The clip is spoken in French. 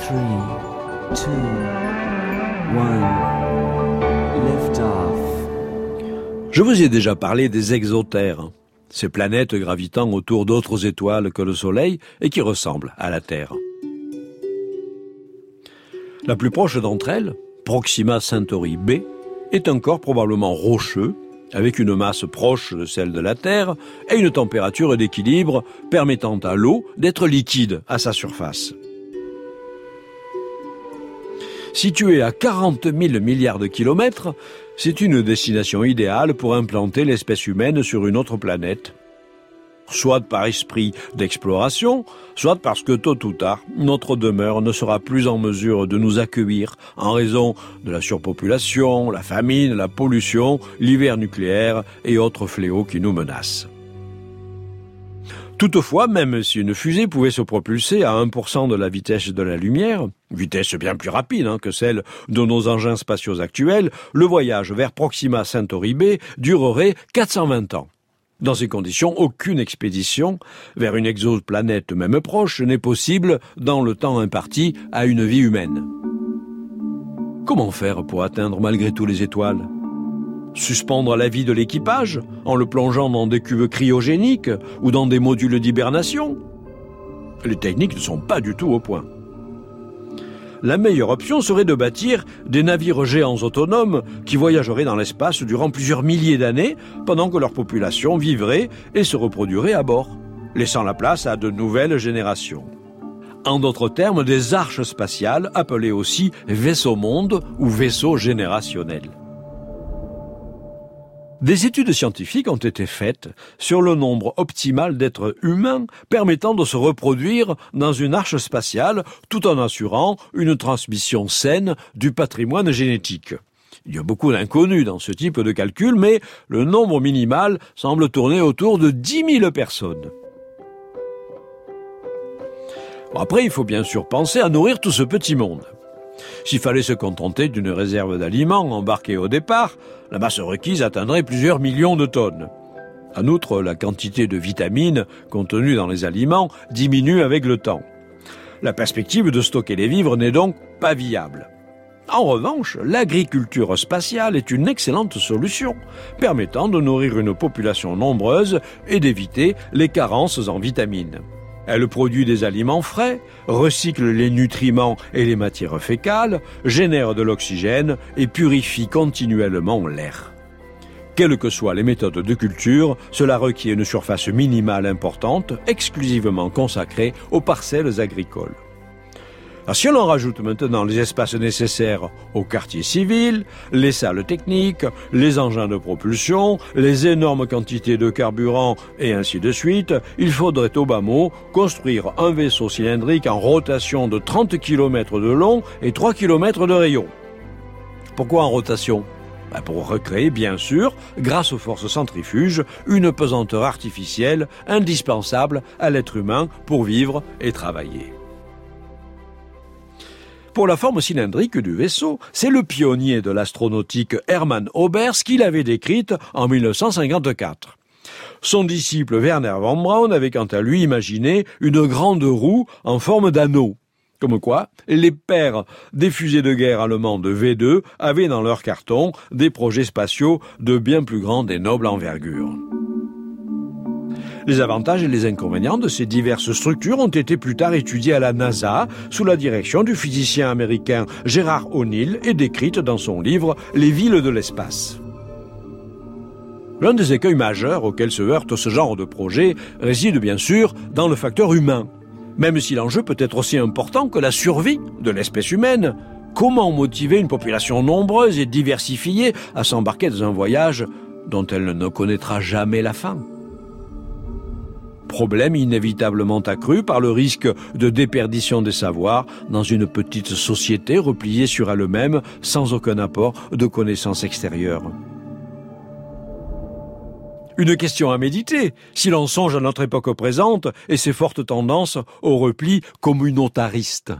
three, two, one. Je vous ai déjà parlé des exotères, ces planètes gravitant autour d'autres étoiles que le Soleil et qui ressemblent à la Terre. La plus proche d'entre elles, Proxima Centauri b, est un corps probablement rocheux, avec une masse proche de celle de la Terre et une température d'équilibre permettant à l'eau d'être liquide à sa surface. Située à 40 000 milliards de kilomètres, c'est une destination idéale pour implanter l'espèce humaine sur une autre planète, soit par esprit d'exploration, soit parce que tôt ou tard, notre demeure ne sera plus en mesure de nous accueillir en raison de la surpopulation, la famine, la pollution, l'hiver nucléaire et autres fléaux qui nous menacent. Toutefois, même si une fusée pouvait se propulser à 1% de la vitesse de la lumière, vitesse bien plus rapide hein, que celle de nos engins spatiaux actuels, le voyage vers Proxima Centauri durerait 420 ans. Dans ces conditions, aucune expédition vers une exoplanète même proche n'est possible dans le temps imparti à une vie humaine. Comment faire pour atteindre malgré tout les étoiles? Suspendre la vie de l'équipage en le plongeant dans des cuves cryogéniques ou dans des modules d'hibernation? Les techniques ne sont pas du tout au point la meilleure option serait de bâtir des navires géants autonomes qui voyageraient dans l'espace durant plusieurs milliers d'années pendant que leur population vivrait et se reproduirait à bord, laissant la place à de nouvelles générations. En d'autres termes, des arches spatiales appelées aussi vaisseaux monde ou vaisseaux générationnels. Des études scientifiques ont été faites sur le nombre optimal d'êtres humains permettant de se reproduire dans une arche spatiale tout en assurant une transmission saine du patrimoine génétique. Il y a beaucoup d'inconnus dans ce type de calcul, mais le nombre minimal semble tourner autour de 10 000 personnes. Après, il faut bien sûr penser à nourrir tout ce petit monde. S'il fallait se contenter d'une réserve d'aliments embarquée au départ, la masse requise atteindrait plusieurs millions de tonnes. En outre, la quantité de vitamines contenues dans les aliments diminue avec le temps. La perspective de stocker les vivres n'est donc pas viable. En revanche, l'agriculture spatiale est une excellente solution, permettant de nourrir une population nombreuse et d'éviter les carences en vitamines. Elle produit des aliments frais, recycle les nutriments et les matières fécales, génère de l'oxygène et purifie continuellement l'air. Quelles que soient les méthodes de culture, cela requiert une surface minimale importante, exclusivement consacrée aux parcelles agricoles. Alors, si l'on rajoute maintenant les espaces nécessaires au quartier civil, les salles techniques, les engins de propulsion, les énormes quantités de carburant et ainsi de suite, il faudrait au bas mot construire un vaisseau cylindrique en rotation de 30 km de long et 3 km de rayon. Pourquoi en rotation? Ben pour recréer, bien sûr, grâce aux forces centrifuges, une pesanteur artificielle indispensable à l'être humain pour vivre et travailler. Pour la forme cylindrique du vaisseau, c'est le pionnier de l'astronautique Hermann Oberth qui l'avait décrite en 1954. Son disciple Werner von Braun avait quant à lui imaginé une grande roue en forme d'anneau. Comme quoi, les pères des fusées de guerre allemandes V2 avaient dans leur carton des projets spatiaux de bien plus grande et noble envergure. Les avantages et les inconvénients de ces diverses structures ont été plus tard étudiés à la NASA sous la direction du physicien américain Gérard O'Neill et décrites dans son livre Les villes de l'espace. L'un des écueils majeurs auxquels se heurte ce genre de projet réside bien sûr dans le facteur humain. Même si l'enjeu peut être aussi important que la survie de l'espèce humaine, comment motiver une population nombreuse et diversifiée à s'embarquer dans un voyage dont elle ne connaîtra jamais la fin? Problème inévitablement accru par le risque de déperdition des savoirs dans une petite société repliée sur elle-même sans aucun apport de connaissances extérieures. Une question à méditer, si l'on songe à notre époque présente et ses fortes tendances au repli communautariste.